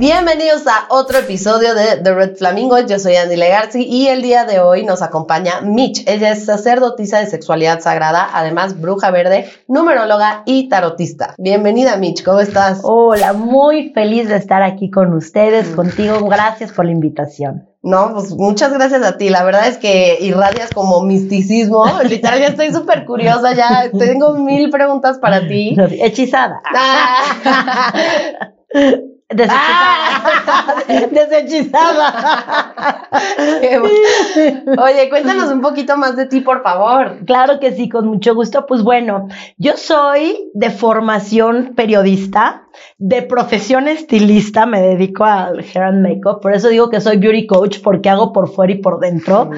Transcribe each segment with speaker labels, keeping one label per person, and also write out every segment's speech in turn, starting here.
Speaker 1: Bienvenidos a otro episodio de The Red Flamingo. Yo soy Andy Legarci y el día de hoy nos acompaña Mitch. Ella es sacerdotisa de sexualidad sagrada, además bruja verde, numeróloga y tarotista. Bienvenida Mitch, ¿cómo estás?
Speaker 2: Hola, muy feliz de estar aquí con ustedes, contigo. Gracias por la invitación.
Speaker 1: No, pues muchas gracias a ti. La verdad es que irradias como misticismo. Literal, ya estoy súper curiosa, ya tengo mil preguntas para ti.
Speaker 2: Hechizada.
Speaker 1: Ah.
Speaker 2: Desechizada. Desechizada.
Speaker 1: Qué bueno. Oye, cuéntanos un poquito más de ti, por favor.
Speaker 2: Claro que sí, con mucho gusto. Pues bueno, yo soy de formación periodista, de profesión estilista, me dedico al hair and makeup, por eso digo que soy beauty coach, porque hago por fuera y por dentro,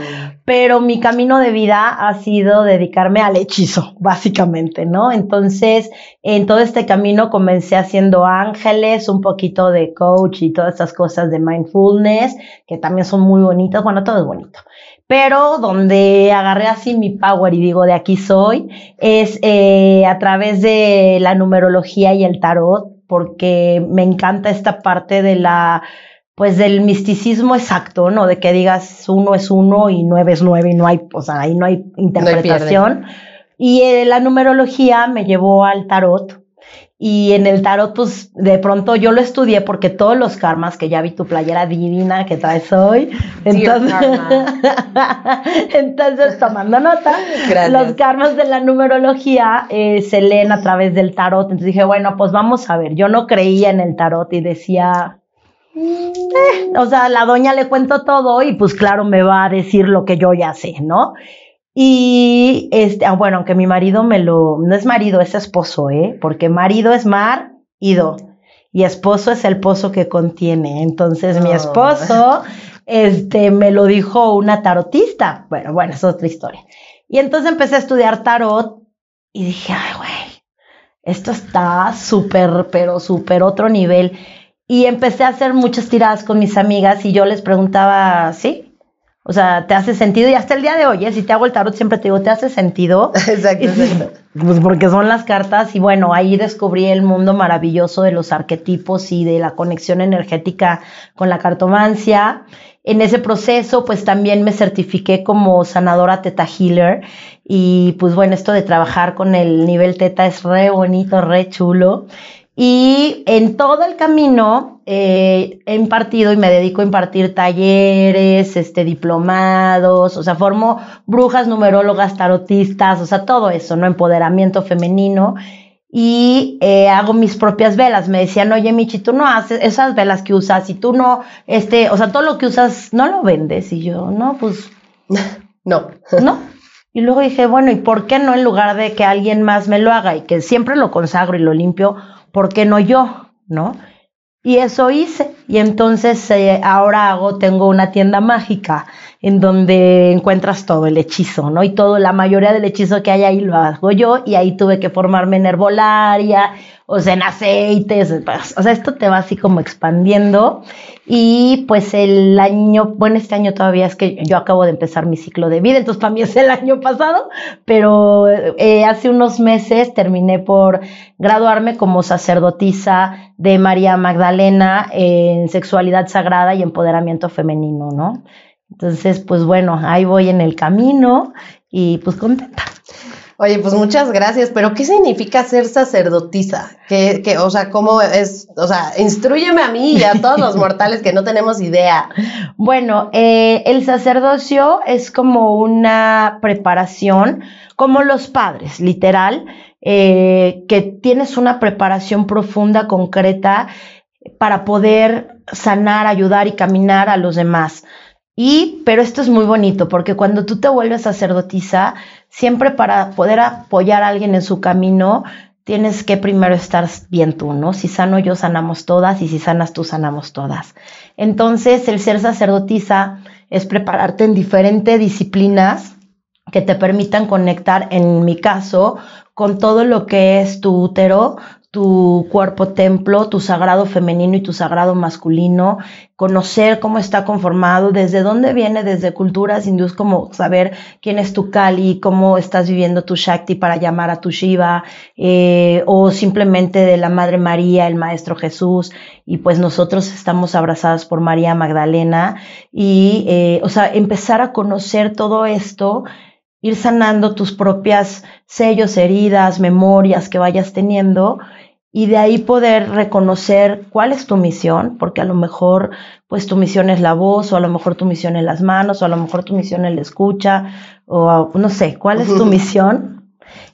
Speaker 2: pero mi camino de vida ha sido dedicarme al hechizo, básicamente, ¿no? Entonces, en todo este camino comencé haciendo ángeles, un poquito de coach y todas estas cosas de mindfulness, que también son muy bonitas, bueno, todo es bonito. Pero donde agarré así mi power y digo, de aquí soy, es eh, a través de la numerología y el tarot, porque me encanta esta parte de la, pues del misticismo exacto, ¿no? De que digas uno es uno y nueve es nueve y no hay, o sea, ahí no hay interpretación. y eh, la numerología me llevó al tarot. Y en el tarot, pues de pronto yo lo estudié porque todos los karmas, que ya vi tu playera divina que traes hoy, entonces, entonces tomando nota,
Speaker 1: Gracias.
Speaker 2: los karmas de la numerología eh, se leen a través del tarot. Entonces dije, bueno, pues vamos a ver. Yo no creía en el tarot y decía, eh, o sea, la doña le cuento todo y pues claro me va a decir lo que yo ya sé, ¿no? Y este, ah, bueno, aunque mi marido me lo, no es marido, es esposo, ¿eh? Porque marido es mar, ido. Y esposo es el pozo que contiene. Entonces mi
Speaker 1: Oh.
Speaker 2: esposo, este, me lo dijo una tarotista. Bueno, bueno, es otra historia. Y entonces empecé a estudiar tarot y dije, ay, güey, esto está súper, pero súper otro nivel. Y empecé a hacer muchas tiradas con mis amigas y yo les preguntaba, ¿sí? O sea, ¿te hace sentido? Y hasta el día de hoy, ¿eh? si te hago el tarot, siempre te digo, ¿te hace sentido?
Speaker 1: Exacto, exacto.
Speaker 2: Pues porque son las cartas y bueno, ahí descubrí el mundo maravilloso de los arquetipos y de la conexión energética con la cartomancia. En ese proceso, pues también me certifiqué como sanadora Teta Healer y pues bueno, esto de trabajar con el nivel Teta es re bonito, re chulo. Y en todo el camino eh, he impartido y me dedico a impartir talleres, este, diplomados, o sea, formo brujas, numerólogas, tarotistas, o sea, todo eso, ¿no? Empoderamiento femenino. Y eh, hago mis propias velas. Me decían, oye, Michi, tú no haces esas velas que usas y tú no, este, o sea, todo lo que usas no lo vendes. Y yo, no, pues
Speaker 1: No.
Speaker 2: no. Y luego dije, bueno, ¿y por qué no en lugar de que alguien más me lo haga y que siempre lo consagro y lo limpio, ¿por qué no yo? ¿No? Y eso hice. Y entonces eh, ahora hago, tengo una tienda mágica en donde encuentras todo el hechizo, ¿no? Y todo, la mayoría del hechizo que hay ahí lo hago yo y ahí tuve que formarme en herbolaria, o sea, en aceites, o sea, esto te va así como expandiendo. Y pues el año, bueno, este año todavía es que yo acabo de empezar mi ciclo de vida, entonces para mí es el año pasado, pero eh, hace unos meses terminé por graduarme como sacerdotisa de María Magdalena en sexualidad sagrada y empoderamiento femenino, ¿no? Entonces, pues bueno, ahí voy en el camino y pues contenta.
Speaker 1: Oye, pues muchas gracias, pero ¿qué significa ser sacerdotisa? ¿Qué, qué, o sea, ¿cómo es? O sea, instruyeme a mí y a todos los mortales que no tenemos idea.
Speaker 2: Bueno, eh, el sacerdocio es como una preparación, como los padres, literal, eh, que tienes una preparación profunda, concreta, para poder sanar, ayudar y caminar a los demás. Y, pero esto es muy bonito, porque cuando tú te vuelves sacerdotisa, siempre para poder apoyar a alguien en su camino, tienes que primero estar bien tú, ¿no? Si sano yo, sanamos todas, y si sanas tú, sanamos todas. Entonces, el ser sacerdotisa es prepararte en diferentes disciplinas que te permitan conectar, en mi caso, con todo lo que es tu útero, tu cuerpo templo, tu sagrado femenino y tu sagrado masculino, conocer cómo está conformado, desde dónde viene, desde culturas hindúes, como saber quién es tu Kali, cómo estás viviendo tu Shakti para llamar a tu Shiva, eh, o simplemente de la Madre María, el Maestro Jesús, y pues nosotros estamos abrazadas por María Magdalena, y, eh, o sea, empezar a conocer todo esto ir sanando tus propias sellos, heridas, memorias que vayas teniendo y de ahí poder reconocer cuál es tu misión, porque a lo mejor pues tu misión es la voz, o a lo mejor tu misión es las manos, o a lo mejor tu misión es la escucha, o no sé, cuál es tu misión,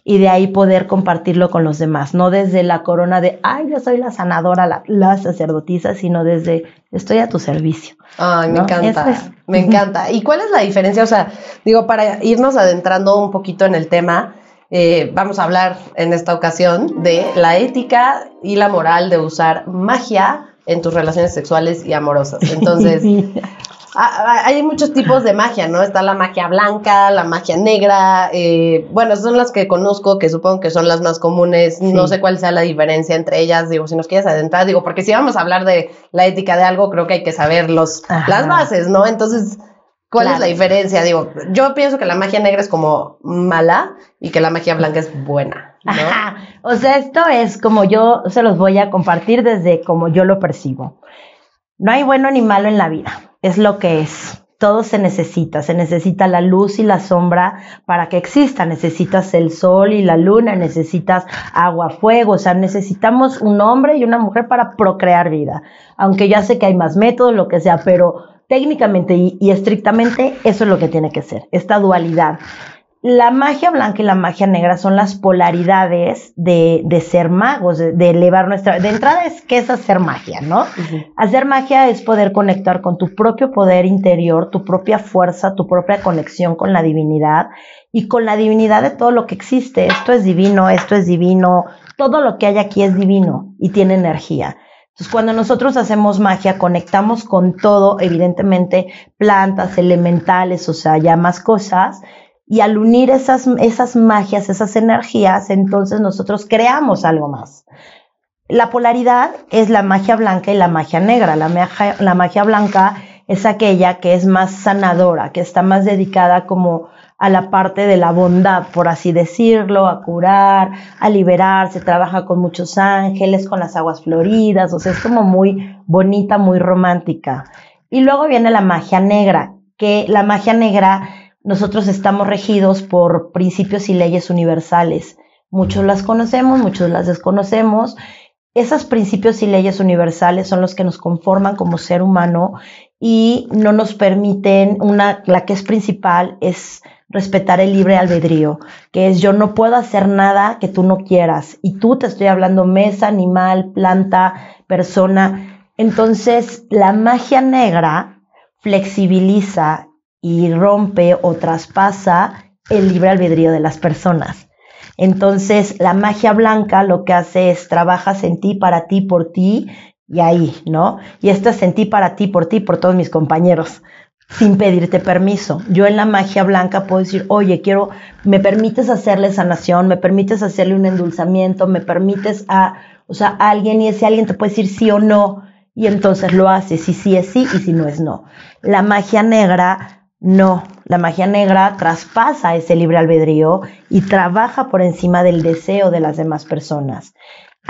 Speaker 2: y de ahí poder compartirlo con los demás, no desde la corona de, ay, yo soy la sanadora, la, la sacerdotisa, sino desde, estoy a tu servicio.
Speaker 1: Ay, me encanta, me encanta. ¿Y cuál es la diferencia? O sea, digo, para irnos adentrando un poquito en el tema, eh, vamos a hablar en esta ocasión de la ética y la moral de usar magia en tus relaciones sexuales y amorosas. Entonces, hay muchos tipos de magia, ¿no? Está la magia blanca, la magia negra, eh, bueno, son las que conozco, que supongo que son las más comunes, no sé cuál sea la diferencia entre ellas, digo, si nos quieres adentrar, digo, porque si vamos a hablar de la ética de algo, creo que hay que saber los, las bases, ¿no? Entonces, ¿Cuál es la diferencia? Digo, yo pienso que la magia negra es como mala y que la magia blanca es buena. Ajá.
Speaker 2: O sea, esto es como yo se los voy a compartir desde como yo lo percibo. No hay bueno ni malo en la vida, es lo que es. Todo se necesita, se necesita la luz y la sombra para que exista, necesitas el sol y la luna, necesitas agua, fuego, o sea, necesitamos un hombre y una mujer para procrear vida. Aunque ya sé que hay más métodos, lo que sea, pero técnicamente y, estrictamente eso es lo que tiene que ser, esta dualidad. La magia blanca y la magia negra son las polaridades de, ser magos, de, elevar nuestra... De entrada es que es hacer magia, ¿no? Hacer magia es poder conectar con tu propio poder interior, tu propia fuerza, tu propia conexión con la divinidad y con la divinidad de todo lo que existe. Esto es divino, esto es divino, todo lo que hay aquí es divino y tiene energía. Entonces, cuando nosotros hacemos magia, conectamos con todo, evidentemente, plantas, elementales, o sea, ya más cosas, y al unir esas, esas magias, esas energías, entonces nosotros creamos algo más. La polaridad es la magia blanca y la magia negra. La magia, la magia blanca es aquella que es más sanadora, que está más dedicada como a la parte de la bondad, por así decirlo, a curar, a liberar, se trabaja con muchos ángeles, con las aguas floridas, o sea, es como muy bonita, muy romántica. Y luego viene la magia negra, que la magia negra nosotros estamos regidos por principios y leyes universales. Muchos las conocemos, muchos las desconocemos. Esos principios y leyes universales son los que nos conforman como ser humano y no nos permiten, una, la que es principal es respetar el libre albedrío, que es yo no puedo hacer nada que tú no quieras. Y tú te estoy hablando mesa, animal, planta, persona. Entonces, la magia negra flexibiliza y rompe o traspasa el libre albedrío de las personas. Entonces, la magia blanca lo que hace es trabajas en ti, para ti, por ti, y ahí, ¿no? Y esto es en ti, para ti, por ti, por todos mis compañeros sin pedirte permiso. Yo en la magia blanca puedo decir, oye, quiero, me permites hacerle sanación, me permites hacerle un endulzamiento, me permites a, o sea, a alguien y ese alguien te puede decir sí o no, y entonces lo haces, si sí es sí y si no es no. La magia negra, no. La magia negra traspasa ese libre albedrío y trabaja por encima del deseo de las demás personas.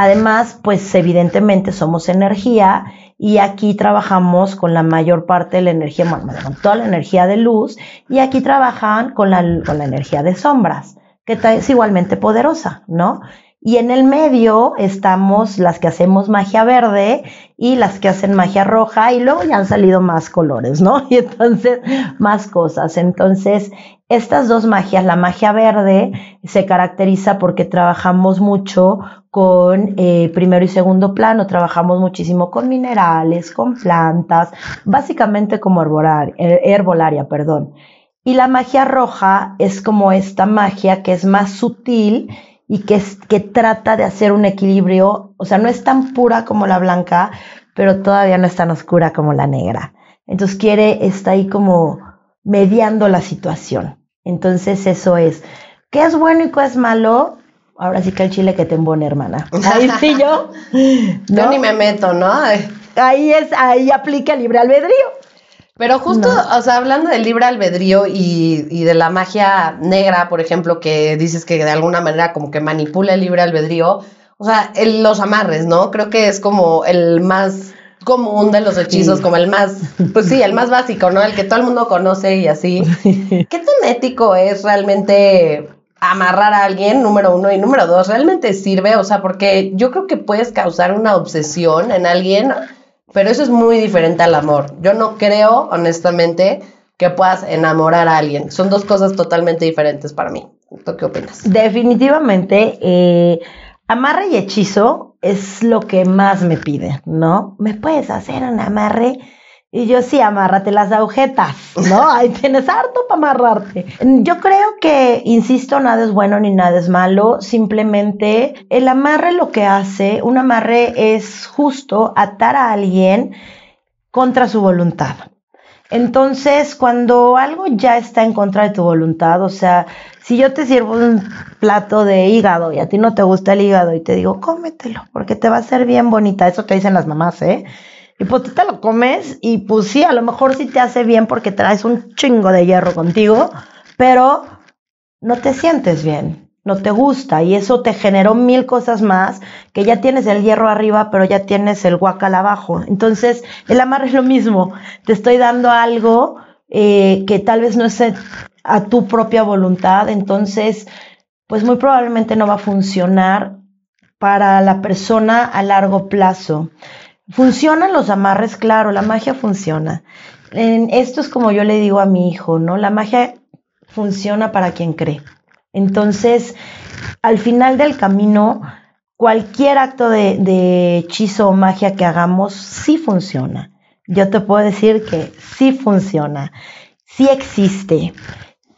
Speaker 2: Además, pues evidentemente somos energía y aquí trabajamos con la mayor parte de la energía, bueno, con toda la energía de luz y aquí trabajan con la, con la energía de sombras, que es igualmente poderosa, ¿no? Y en el medio estamos las que hacemos magia verde y las que hacen magia roja y luego ya han salido más colores, ¿no? Y entonces más cosas. Entonces, estas dos magias, la magia verde se caracteriza porque trabajamos mucho con eh, primero y segundo plano, trabajamos muchísimo con minerales, con plantas, básicamente como herbolaria, herbolaria perdón. Y la magia roja es como esta magia que es más sutil y que, que trata de hacer un equilibrio, o sea, no es tan pura como la blanca, pero todavía no es tan oscura como la negra. Entonces quiere, está ahí como mediando la situación. Entonces eso es, ¿qué es bueno y qué es malo? Ahora sí que el chile que te embone, hermana. Ahí sí yo.
Speaker 1: Yo ni me meto, ¿no?
Speaker 2: Ahí es, ahí aplica el libre albedrío.
Speaker 1: Pero justo, o sea, hablando del libre albedrío y, y, de la magia negra, por ejemplo, que dices que de alguna manera como que manipula el libre albedrío, o sea, el, los amarres, ¿no? Creo que es como el más común de los hechizos, como el más, pues sí, el más básico, ¿no? El que todo el mundo conoce y así. ¿Qué tan ético es realmente amarrar a alguien, número uno, y número dos, ¿realmente sirve? O sea, porque yo creo que puedes causar una obsesión en alguien pero eso es muy diferente al amor. Yo no creo, honestamente, que puedas enamorar a alguien. Son dos cosas totalmente diferentes para mí. ¿Tú qué opinas?
Speaker 2: Definitivamente, eh, amarre y hechizo es lo que más me pide, ¿no? ¿Me puedes hacer un amarre? Y yo sí, amárrate las agujetas, ¿no? Ahí tienes harto para amarrarte. Yo creo que, insisto, nada es bueno ni nada es malo. Simplemente el amarre lo que hace, un amarre es justo atar a alguien contra su voluntad. Entonces, cuando algo ya está en contra de tu voluntad, o sea, si yo te sirvo un plato de hígado y a ti no te gusta el hígado y te digo, cómetelo, porque te va a ser bien bonita, eso te dicen las mamás, ¿eh? Y pues tú te lo comes y pues sí, a lo mejor sí te hace bien porque traes un chingo de hierro contigo, pero no te sientes bien, no te gusta y eso te generó mil cosas más que ya tienes el hierro arriba, pero ya tienes el guacal abajo. Entonces, el amarre es lo mismo, te estoy dando algo eh, que tal vez no es a tu propia voluntad, entonces, pues muy probablemente no va a funcionar para la persona a largo plazo. Funcionan los amarres, claro, la magia funciona. En, esto es como yo le digo a mi hijo, ¿no? La magia funciona para quien cree. Entonces, al final del camino, cualquier acto de, de hechizo o magia que hagamos sí funciona. Yo te puedo decir que sí funciona, sí existe.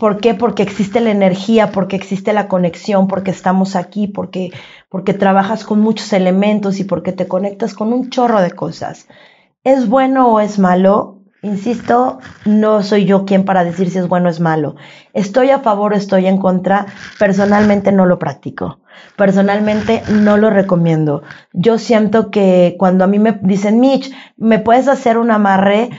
Speaker 2: ¿Por qué? Porque existe la energía, porque existe la conexión, porque estamos aquí, porque, porque trabajas con muchos elementos y porque te conectas con un chorro de cosas. ¿Es bueno o es malo? Insisto, no soy yo quien para decir si es bueno o es malo. Estoy a favor o estoy en contra. Personalmente no lo practico. Personalmente no lo recomiendo. Yo siento que cuando a mí me dicen, Mitch, ¿me puedes hacer un amarre?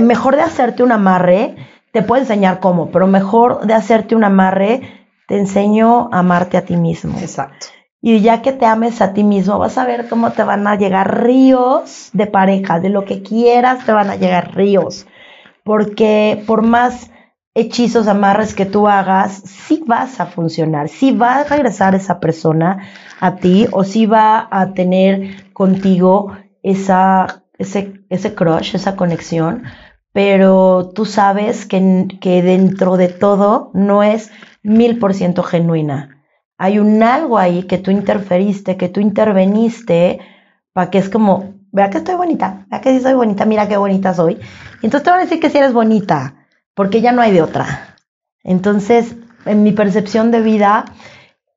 Speaker 2: Mejor de hacerte un amarre, te puedo enseñar cómo, pero mejor de hacerte un amarre, te enseño a amarte a ti mismo.
Speaker 1: Exacto.
Speaker 2: Y ya que te ames a ti mismo, vas a ver cómo te van a llegar ríos de pareja, de lo que quieras, te van a llegar ríos. Porque por más hechizos, amarres que tú hagas, sí vas a funcionar, sí va a regresar esa persona a ti o sí va a tener contigo esa, ese, ese crush, esa conexión pero tú sabes que, que dentro de todo no es mil por ciento genuina. Hay un algo ahí que tú interferiste, que tú interveniste, para que es como, vea que estoy bonita, vea que sí soy bonita, mira qué bonita soy. Y entonces te van a decir que sí eres bonita, porque ya no hay de otra. Entonces, en mi percepción de vida,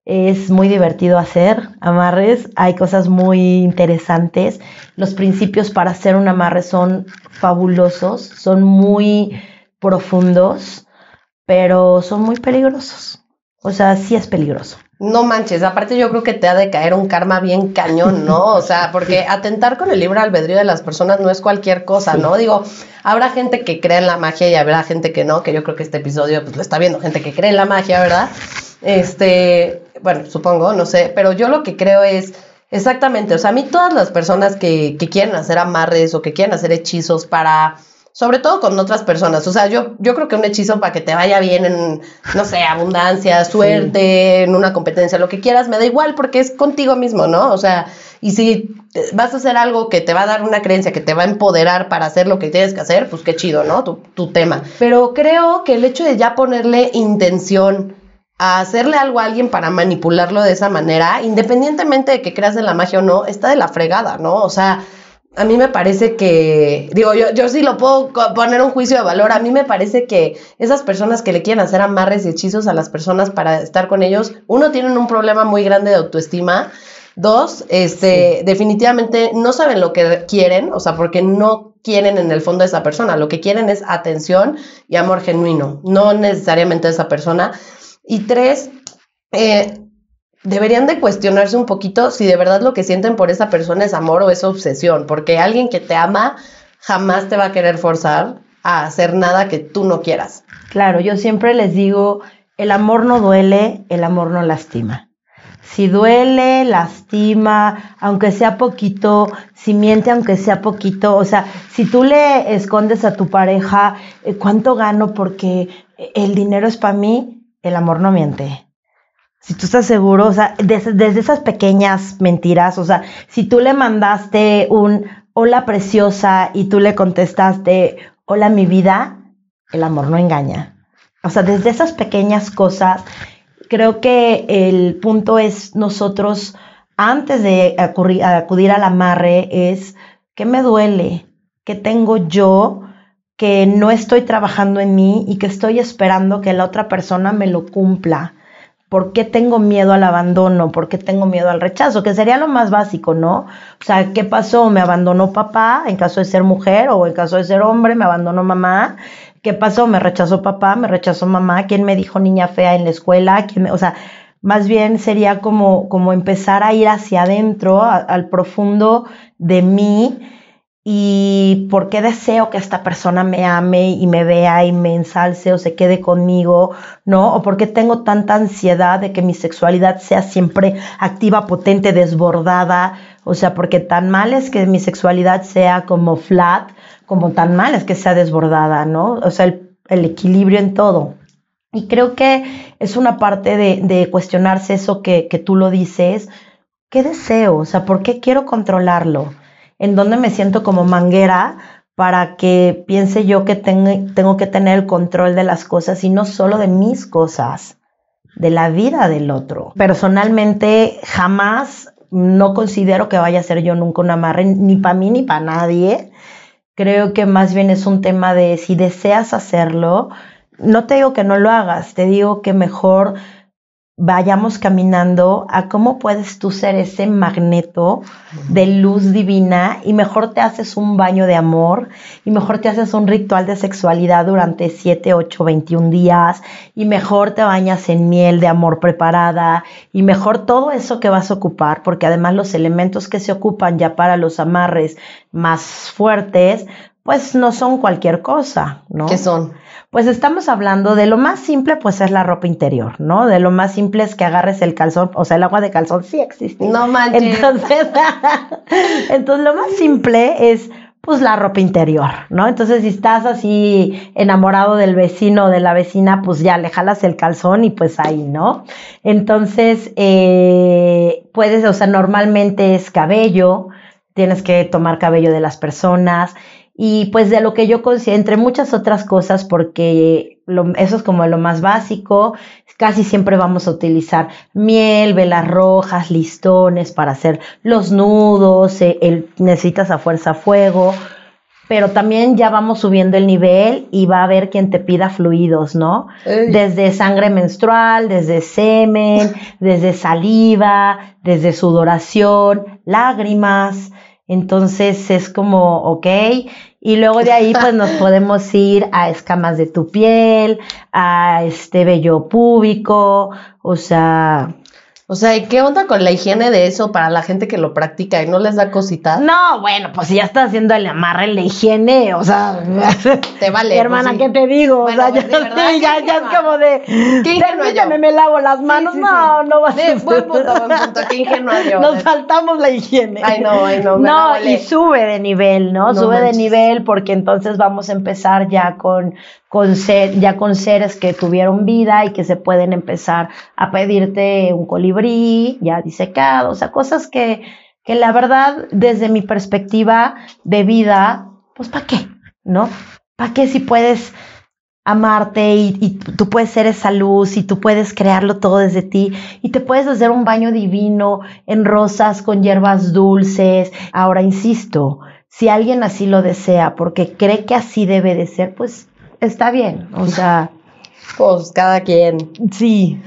Speaker 2: es muy divertido hacer amarres, hay cosas muy interesantes. Los principios para hacer un amarre son fabulosos, son muy profundos, pero son muy peligrosos. O sea, sí es peligroso.
Speaker 1: No manches, aparte yo creo que te ha de caer un karma bien cañón, ¿no? O sea, porque atentar con el libre albedrío de las personas no es cualquier cosa, ¿no? Digo, habrá gente que cree en la magia y habrá gente que no, que yo creo que este episodio pues lo está viendo gente que cree en la magia, ¿verdad? Este, bueno, supongo, no sé, pero yo lo que creo es exactamente, o sea, a mí todas las personas que, que quieren hacer amarres o que quieren hacer hechizos para, sobre todo con otras personas, o sea, yo, yo creo que un hechizo para que te vaya bien en, no sé, abundancia, suerte, en una competencia, lo que quieras, me da igual porque es contigo mismo, ¿no? O sea, y si vas a hacer algo que te va a dar una creencia, que te va a empoderar para hacer lo que tienes que hacer, pues qué chido, ¿no? Tu, tu tema. Pero creo que el hecho de ya ponerle intención, a hacerle algo a alguien para manipularlo de esa manera, independientemente de que creas en la magia o no, está de la fregada, ¿no? O sea, a mí me parece que, digo, yo, yo sí lo puedo poner un juicio de valor, a mí me parece que esas personas que le quieren hacer amarres y hechizos a las personas para estar con ellos, uno, tienen un problema muy grande de autoestima, dos, este, definitivamente no saben lo que quieren, o sea, porque no quieren en el fondo a esa persona, lo que quieren es atención y amor genuino, no necesariamente a esa persona. Y tres, eh, deberían de cuestionarse un poquito si de verdad lo que sienten por esa persona es amor o es obsesión, porque alguien que te ama jamás te va a querer forzar a hacer nada que tú no quieras.
Speaker 2: Claro, yo siempre les digo, el amor no duele, el amor no lastima. Si duele, lastima, aunque sea poquito, si miente, aunque sea poquito, o sea, si tú le escondes a tu pareja eh, cuánto gano porque el dinero es para mí, el amor no miente. Si tú estás seguro, o sea, desde, desde esas pequeñas mentiras, o sea, si tú le mandaste un hola preciosa y tú le contestaste hola mi vida, el amor no engaña. O sea, desde esas pequeñas cosas, creo que el punto es nosotros, antes de acudir, acudir al amarre, es qué me duele, qué tengo yo que no estoy trabajando en mí y que estoy esperando que la otra persona me lo cumpla. ¿Por qué tengo miedo al abandono? ¿Por qué tengo miedo al rechazo? Que sería lo más básico, ¿no? O sea, ¿qué pasó? ¿Me abandonó papá en caso de ser mujer o en caso de ser hombre? ¿Me abandonó mamá? ¿Qué pasó? ¿Me rechazó papá? ¿Me rechazó mamá? ¿Quién me dijo niña fea en la escuela? ¿Quién O sea, más bien sería como, como empezar a ir hacia adentro, al profundo de mí y por qué deseo que esta persona me ame y me vea y me ensalce o se quede conmigo, ¿no? O por qué tengo tanta ansiedad de que mi sexualidad sea siempre activa, potente, desbordada, o sea, porque tan mal es que mi sexualidad sea como flat, como tan mal es que sea desbordada, ¿no? O sea, el, equilibrio en todo. Y creo que es una parte de, cuestionarse eso que, que tú lo dices. ¿Qué deseo? O sea, ¿por qué quiero controlarlo? En donde me siento como manguera para que piense yo que tengo, que tener el control de las cosas y no solo de mis cosas, de la vida del otro. Personalmente jamás no considero que vaya a ser yo nunca un amarre, ni para mí ni para nadie. Creo que más bien es un tema de si deseas hacerlo, no te digo que no lo hagas, te digo que mejor vayamos caminando a cómo puedes tú ser ese magneto de luz divina y mejor te haces un baño de amor y mejor te haces un ritual de sexualidad durante 7, 8, 21 días y mejor te bañas en miel de amor preparada y mejor todo eso que vas a ocupar porque además los elementos que se ocupan ya para los amarres más fuertes pues no son cualquier cosa, ¿no?
Speaker 1: ¿Qué son?
Speaker 2: Pues estamos hablando de lo más simple, pues es la ropa interior, ¿no? De lo más simple es que agarres el calzón, o sea, el agua de calzón sí existe.
Speaker 1: No manches.
Speaker 2: Entonces, entonces lo más simple es pues la ropa interior, ¿no? Entonces, si estás así enamorado del vecino o de la vecina, pues ya le jalas el calzón y pues ahí, ¿no? Entonces, eh, puedes, o sea, normalmente es cabello, tienes que tomar cabello de las personas y pues de lo que yo considero, entre muchas otras cosas, porque eso es como lo más básico, casi siempre vamos a utilizar miel, velas rojas, listones para hacer los nudos, eh, el, necesitas a fuerza fuego, pero también ya vamos subiendo el nivel y va a haber quien te pida fluidos, ¿no? Desde sangre menstrual, desde semen, desde saliva, desde sudoración, lágrimas. Entonces es como, ok, y luego de ahí pues nos podemos ir a escamas de tu piel, a este vello púbico, o sea,
Speaker 1: o sea, ¿y qué onda con la higiene de eso para la gente que lo practica y no les da cosita?
Speaker 2: No, bueno, pues si ya estás haciendo el amarre, la higiene, o sea,
Speaker 1: te vale.
Speaker 2: Pues hermana, ¿qué te digo? o sea, ya, ya, ya, es como de, ¿Qué yo? me lavo las manos. no, no va a ser.
Speaker 1: Buen punto, buen punto, qué ingenua yo.
Speaker 2: Nos saltamos la higiene.
Speaker 1: Ay, no, ay, no.
Speaker 2: Me no, y sube de nivel, ¿no? sube de nivel porque entonces vamos a empezar ya con con ser, ya con seres que tuvieron vida y que se pueden empezar a pedirte un colibrí ya disecado, o sea, cosas que, que la verdad, desde mi perspectiva de vida, pues ¿para qué? ¿No? ¿Para qué si puedes amarte y, y, tú puedes ser esa luz y tú puedes crearlo todo desde ti y te puedes hacer un baño divino en rosas con hierbas dulces. Ahora, insisto, si alguien así lo desea porque cree que así debe de ser, pues está bien, o sea.
Speaker 1: Pues cada quien.
Speaker 2: Sí.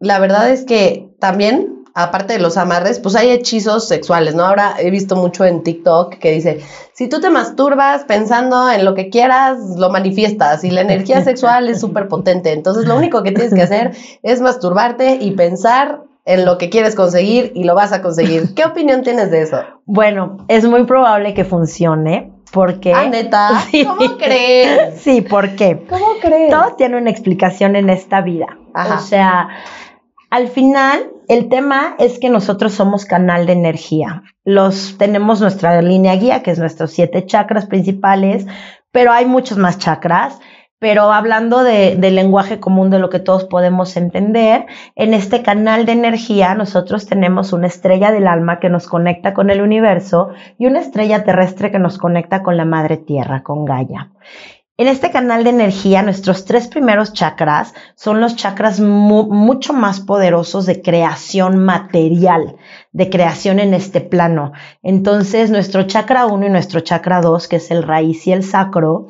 Speaker 1: La verdad es que también, aparte de los amarres, pues hay hechizos sexuales, ¿no? Ahora he visto mucho en TikTok que dice, si tú te masturbas pensando en lo que quieras, lo manifiestas y la energía sexual es súper potente. Entonces lo único que tienes que hacer es masturbarte y pensar en lo que quieres conseguir y lo vas a conseguir. ¿Qué opinión tienes de eso?
Speaker 2: Bueno, es muy probable que funcione. Porque.
Speaker 1: Ah, neta. ¿Cómo crees?
Speaker 2: Sí, ¿por qué?
Speaker 1: ¿Cómo crees?
Speaker 2: Todo tiene una explicación en esta vida. O sea, al final, el tema es que nosotros somos canal de energía. Los tenemos nuestra línea guía, que es nuestros siete chakras principales, pero hay muchos más chakras. Pero hablando de, del lenguaje común de lo que todos podemos entender, en este canal de energía nosotros tenemos una estrella del alma que nos conecta con el universo y una estrella terrestre que nos conecta con la madre tierra, con Gaia. En este canal de energía, nuestros tres primeros chakras son los chakras mucho más poderosos de creación material, de creación en este plano. Entonces, nuestro chakra 1 y nuestro chakra 2, que es el raíz y el sacro,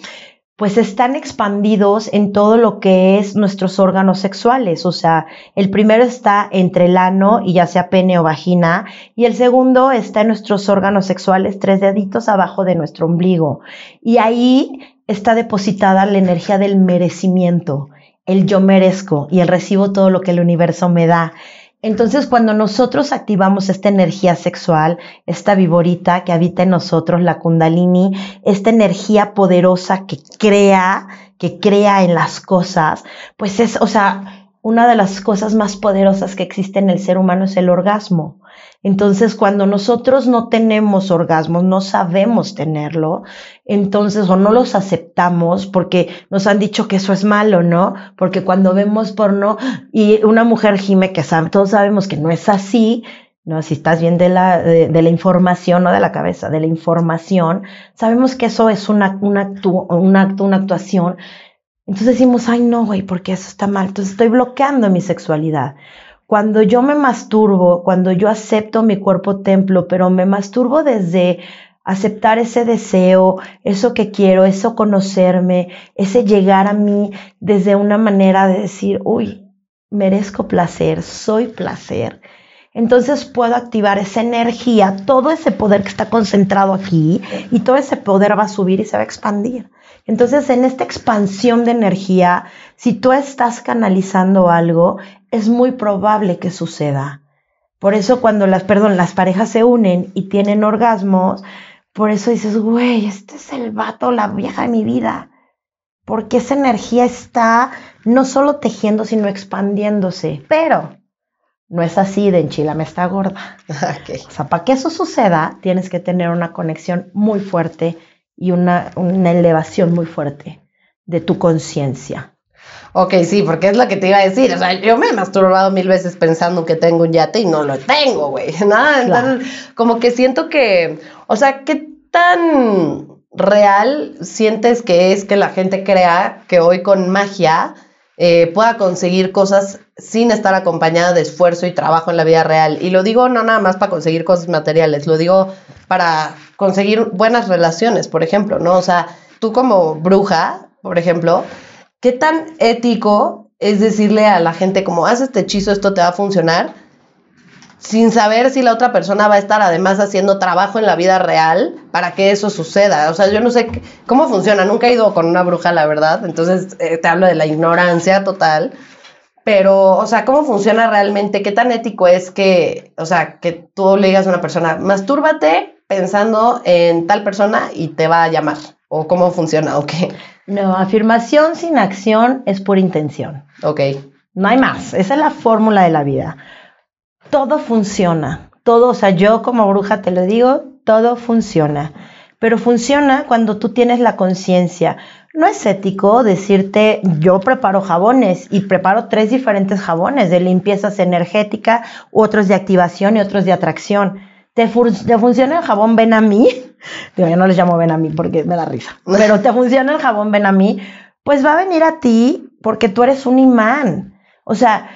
Speaker 2: pues están expandidos en todo lo que es nuestros órganos sexuales. O sea, el primero está entre el ano y ya sea pene o vagina, y el segundo está en nuestros órganos sexuales, tres deditos abajo de nuestro ombligo. Y ahí está depositada la energía del merecimiento, el yo merezco y el recibo todo lo que el universo me da. Entonces, cuando nosotros activamos esta energía sexual, esta viborita que habita en nosotros, la kundalini, esta energía poderosa que crea, que crea en las cosas, pues es, o sea, una de las cosas más poderosas que existe en el ser humano es el orgasmo. Entonces, cuando nosotros no tenemos orgasmos, no sabemos tenerlo, entonces o no los aceptamos porque nos han dicho que eso es malo, ¿no? Porque cuando vemos porno y una mujer gime, que todos sabemos que no es así, ¿no? Si estás bien de la, de, la información, no de la cabeza, de la información, sabemos que eso es un acto, un acto, una actuación. Entonces decimos, ay no, güey, porque eso está mal. Entonces estoy bloqueando mi sexualidad. Cuando yo me masturbo, cuando yo acepto mi cuerpo templo, pero me masturbo desde aceptar ese deseo, eso que quiero, eso conocerme, ese llegar a mí desde una manera de decir, uy, merezco placer, soy placer. Entonces puedo activar esa energía, todo ese poder que está concentrado aquí y todo ese poder va a subir y se va a expandir. Entonces en esta expansión de energía, si tú estás canalizando algo, es muy probable que suceda. Por eso cuando las, perdón, las parejas se unen y tienen orgasmos, por eso dices, güey, este es el vato, la vieja de mi vida. Porque esa energía está no solo tejiendo, sino expandiéndose. Pero no es así de me está gorda. O sea, para que eso suceda, tienes que tener una conexión muy fuerte y una, una elevación muy fuerte de tu conciencia.
Speaker 1: Ok, sí, porque es lo que te iba a decir. O sea, yo me he masturbado mil veces pensando que tengo un yate y no lo tengo, güey. Nada, entonces, como que siento que, o sea, ¿qué tan real sientes que es que la gente crea que hoy con magia eh, pueda conseguir cosas sin estar acompañada de esfuerzo y trabajo en la vida real? Y lo digo no nada más para conseguir cosas materiales, lo digo para conseguir buenas relaciones, por ejemplo, ¿no? O sea, tú como bruja, por ejemplo, ¿Qué tan ético es decirle a la gente como, haz este hechizo, esto te va a funcionar? sin saber si la otra persona va a estar además haciendo trabajo en la vida real para que eso suceda. O sea, yo no sé cómo funciona, nunca he ido con una bruja, la verdad, entonces eh, te hablo de la ignorancia total, pero, o sea, ¿cómo funciona realmente? ¿Qué tan ético es que, o sea, que tú le digas a una persona, mastúrbate pensando en tal persona y te va a llamar? ¿O cómo funciona? ¿O qué?
Speaker 2: No, afirmación sin acción es pura intención.
Speaker 1: Ok.
Speaker 2: No hay más. Esa es la fórmula de la vida. Todo funciona. Todo, o sea, yo como bruja te lo digo, todo funciona. Pero funciona cuando tú tienes la conciencia. No es ético decirte, yo preparo jabones y preparo tres diferentes jabones de limpiezas energética, otros de activación y otros de atracción. ¿Te, te funciona el jabón ven a mí? Digo, yo no les llamo ven a mí porque me da risa. Pero te funciona el jabón ven a mí, pues va a venir a ti porque tú eres un imán. O sea,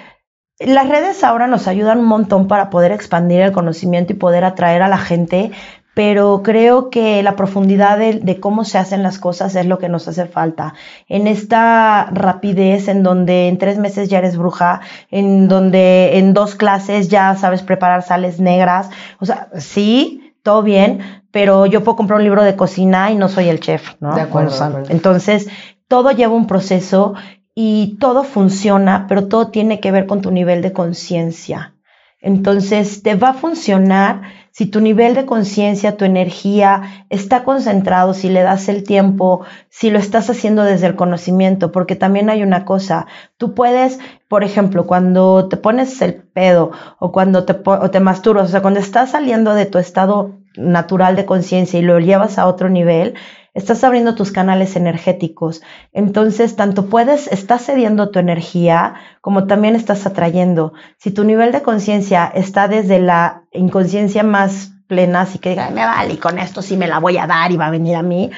Speaker 2: las redes ahora nos ayudan un montón para poder expandir el conocimiento y poder atraer a la gente, pero creo que la profundidad de, cómo se hacen las cosas es lo que nos hace falta. En esta rapidez en donde en tres meses ya eres bruja, en donde en dos clases ya sabes preparar sales negras, o sea, sí, todo bien, pero yo puedo comprar un libro de cocina y no soy el chef, ¿no?
Speaker 1: De acuerdo.
Speaker 2: Entonces, todo lleva un proceso y todo funciona, pero todo tiene que ver con tu nivel de conciencia. Entonces, te va a funcionar si tu nivel de conciencia, tu energía está concentrado, si le das el tiempo, si lo estás haciendo desde el conocimiento, porque también hay una cosa, tú puedes, por ejemplo, cuando te pones el pedo o cuando te, o te masturbas, o sea, cuando estás saliendo de tu estado natural de conciencia y lo llevas a otro nivel, estás abriendo tus canales energéticos. Entonces, tanto puedes, estás cediendo tu energía, como también estás atrayendo. Si tu nivel de conciencia está desde la inconsciencia más plena, así que diga, me vale, y con esto sí me la voy a dar y va a venir a mí,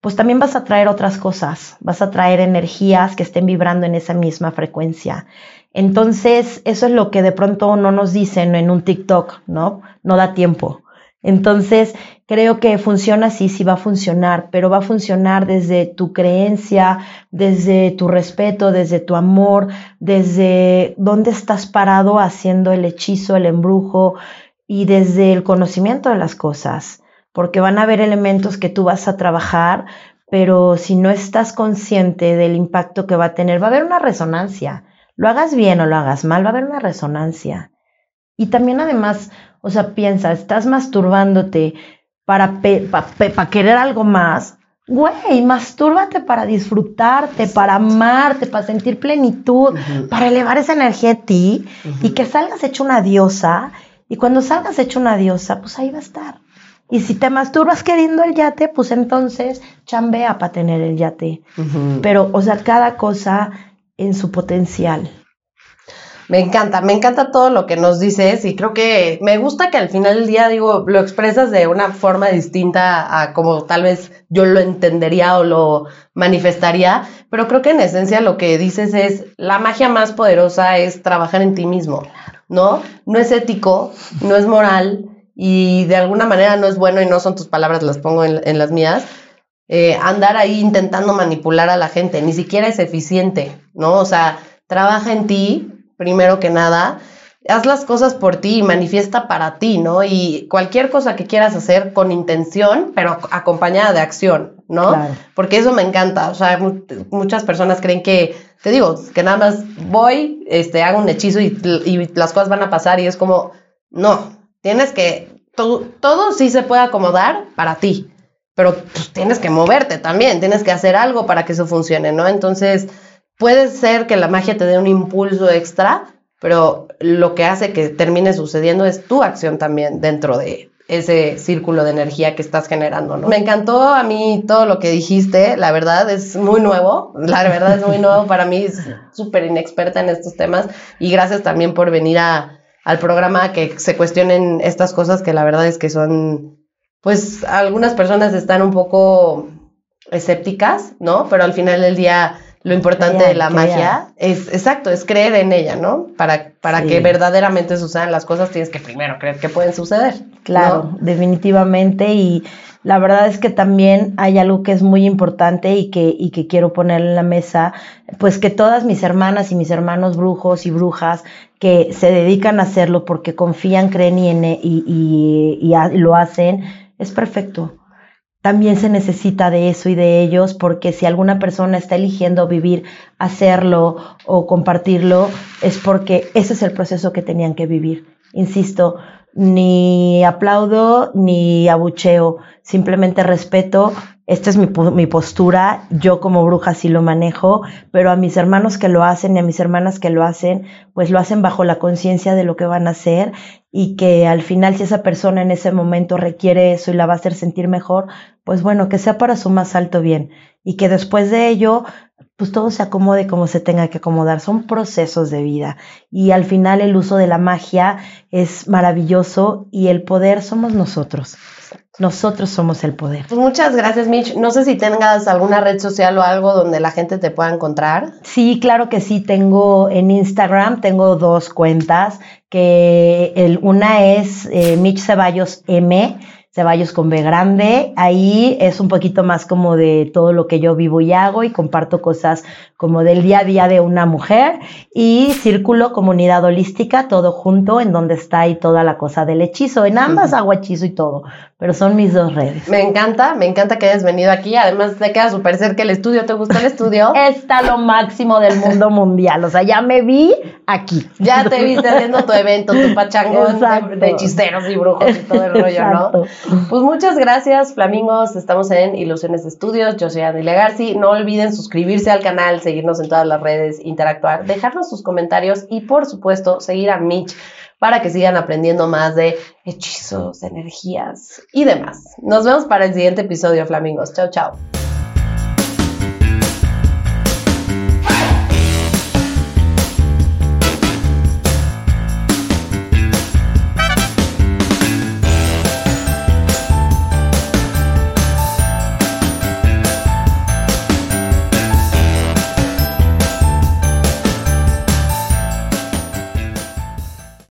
Speaker 2: pues también vas a traer otras cosas, vas a traer energías que estén vibrando en esa misma frecuencia. Entonces, eso es lo que de pronto no nos dicen en un TikTok, ¿no? No da tiempo. Entonces, creo que funciona así, sí va a funcionar, pero va a funcionar desde tu creencia, desde tu respeto, desde tu amor, desde dónde estás parado haciendo el hechizo, el embrujo y desde el conocimiento de las cosas, porque van a haber elementos que tú vas a trabajar, pero si no estás consciente del impacto que va a tener, va a haber una resonancia. Lo hagas bien o lo hagas mal, va a haber una resonancia. Y también además, o sea, piensa, estás masturbándote para, para querer algo más. Güey, mastúrbate para disfrutarte, para amarte, para sentir plenitud, para elevar esa energía de ti y que salgas hecho una diosa. Y cuando salgas hecho una diosa, pues ahí va a estar. Y si te masturbas queriendo el yate, pues entonces chambea para tener el yate. Pero, o sea, cada cosa en su potencial.
Speaker 1: Me encanta, me encanta todo lo que nos dices y creo que me gusta que al final del día, digo, lo expresas de una forma distinta a como tal vez yo lo entendería o lo manifestaría, pero creo que en esencia lo que dices es, la magia más poderosa es trabajar en ti mismo, ¿no? No es ético, no es moral y de alguna manera no es bueno y no son tus palabras, las pongo en, las mías. Eh, andar ahí intentando manipular a la gente, ni siquiera es eficiente, ¿no? O sea, trabaja en ti, primero que nada, haz las cosas por ti y manifiesta para ti, ¿no? Y cualquier cosa que quieras hacer con intención, pero acompañada de acción, ¿no? Porque eso me encanta. O sea, muchas personas creen que, te digo, que nada más voy, este, hago un hechizo y, las cosas van a pasar y es como, no, tienes que, todo, todo sí se puede acomodar para ti, pero pues, tienes que moverte también, tienes que hacer algo para que eso funcione, ¿no? Entonces, puede ser que la magia te dé un impulso extra, pero lo que hace que termine sucediendo es tu acción también dentro de ese círculo de energía que estás generando, ¿no? Me encantó a mí todo lo que dijiste, la verdad es muy nuevo, la verdad es muy nuevo para mí, súper inexperta en estos temas y gracias también por venir al programa que se cuestionen estas cosas que la verdad es que son, pues algunas personas están un poco escépticas, ¿no? Pero al final del día lo importante de la magia es, exacto, es creer en ella, ¿no? Para, para que verdaderamente sucedan las cosas, tienes que primero creer que pueden suceder.
Speaker 2: Claro, definitivamente. Y la verdad es que también hay algo que es muy importante y que, y que quiero poner en la mesa, pues que todas mis hermanas y mis hermanos brujos y brujas que se dedican a hacerlo porque confían, creen y, y, y lo hacen, es perfecto también se necesita de eso y de ellos, porque si alguna persona está eligiendo vivir, hacerlo o compartirlo, es porque ese es el proceso que tenían que vivir. Insisto, ni aplaudo ni abucheo, simplemente respeto esta es mi, mi, postura, yo como bruja sí lo manejo, pero a mis hermanos que lo hacen y a mis hermanas que lo hacen, pues lo hacen bajo la conciencia de lo que van a hacer y que al final si esa persona en ese momento requiere eso y la va a hacer sentir mejor, pues bueno, que sea para su más alto bien y que después de ello pues todo se acomode como se tenga que acomodar. Son procesos de vida y al final el uso de la magia es maravilloso y el poder somos nosotros. Nosotros somos el poder.
Speaker 1: Pues muchas gracias, Mitch. No sé si tengas alguna red social o algo donde la gente te pueda encontrar.
Speaker 2: Sí, claro que sí. Tengo en Instagram, tengo dos cuentas, que el, una es eh, Mitch Ceballos M Ceballos con B grande. Ahí es un poquito más como de todo lo que yo vivo y hago y comparto cosas como del día a día de una mujer. Y Círculo Comunidad Holística, todo junto, en donde está ahí toda la cosa del hechizo. En ambas hago hechizo y todo, pero son mis dos redes.
Speaker 1: Me encanta, me encanta que hayas venido aquí. Además, te queda súper cerca el estudio. ¿Te gustó el estudio?
Speaker 2: Está lo máximo del mundo mundial. O sea, ya me vi aquí.
Speaker 1: Ya te viste haciendo tu evento, tu pachangón de, de hechiceros y brujos y todo el rollo, ¿no? Pues muchas gracias, Flamingos. Estamos en Ilusiones de Estudios. Yo soy Andy Legarci. No olviden suscribirse al canal, seguirnos en todas las redes, interactuar, dejarnos sus comentarios y, por supuesto, seguir a Mitch para que sigan aprendiendo más de hechizos, energías y demás. Nos vemos para el siguiente episodio, Flamingos. Chao, chao.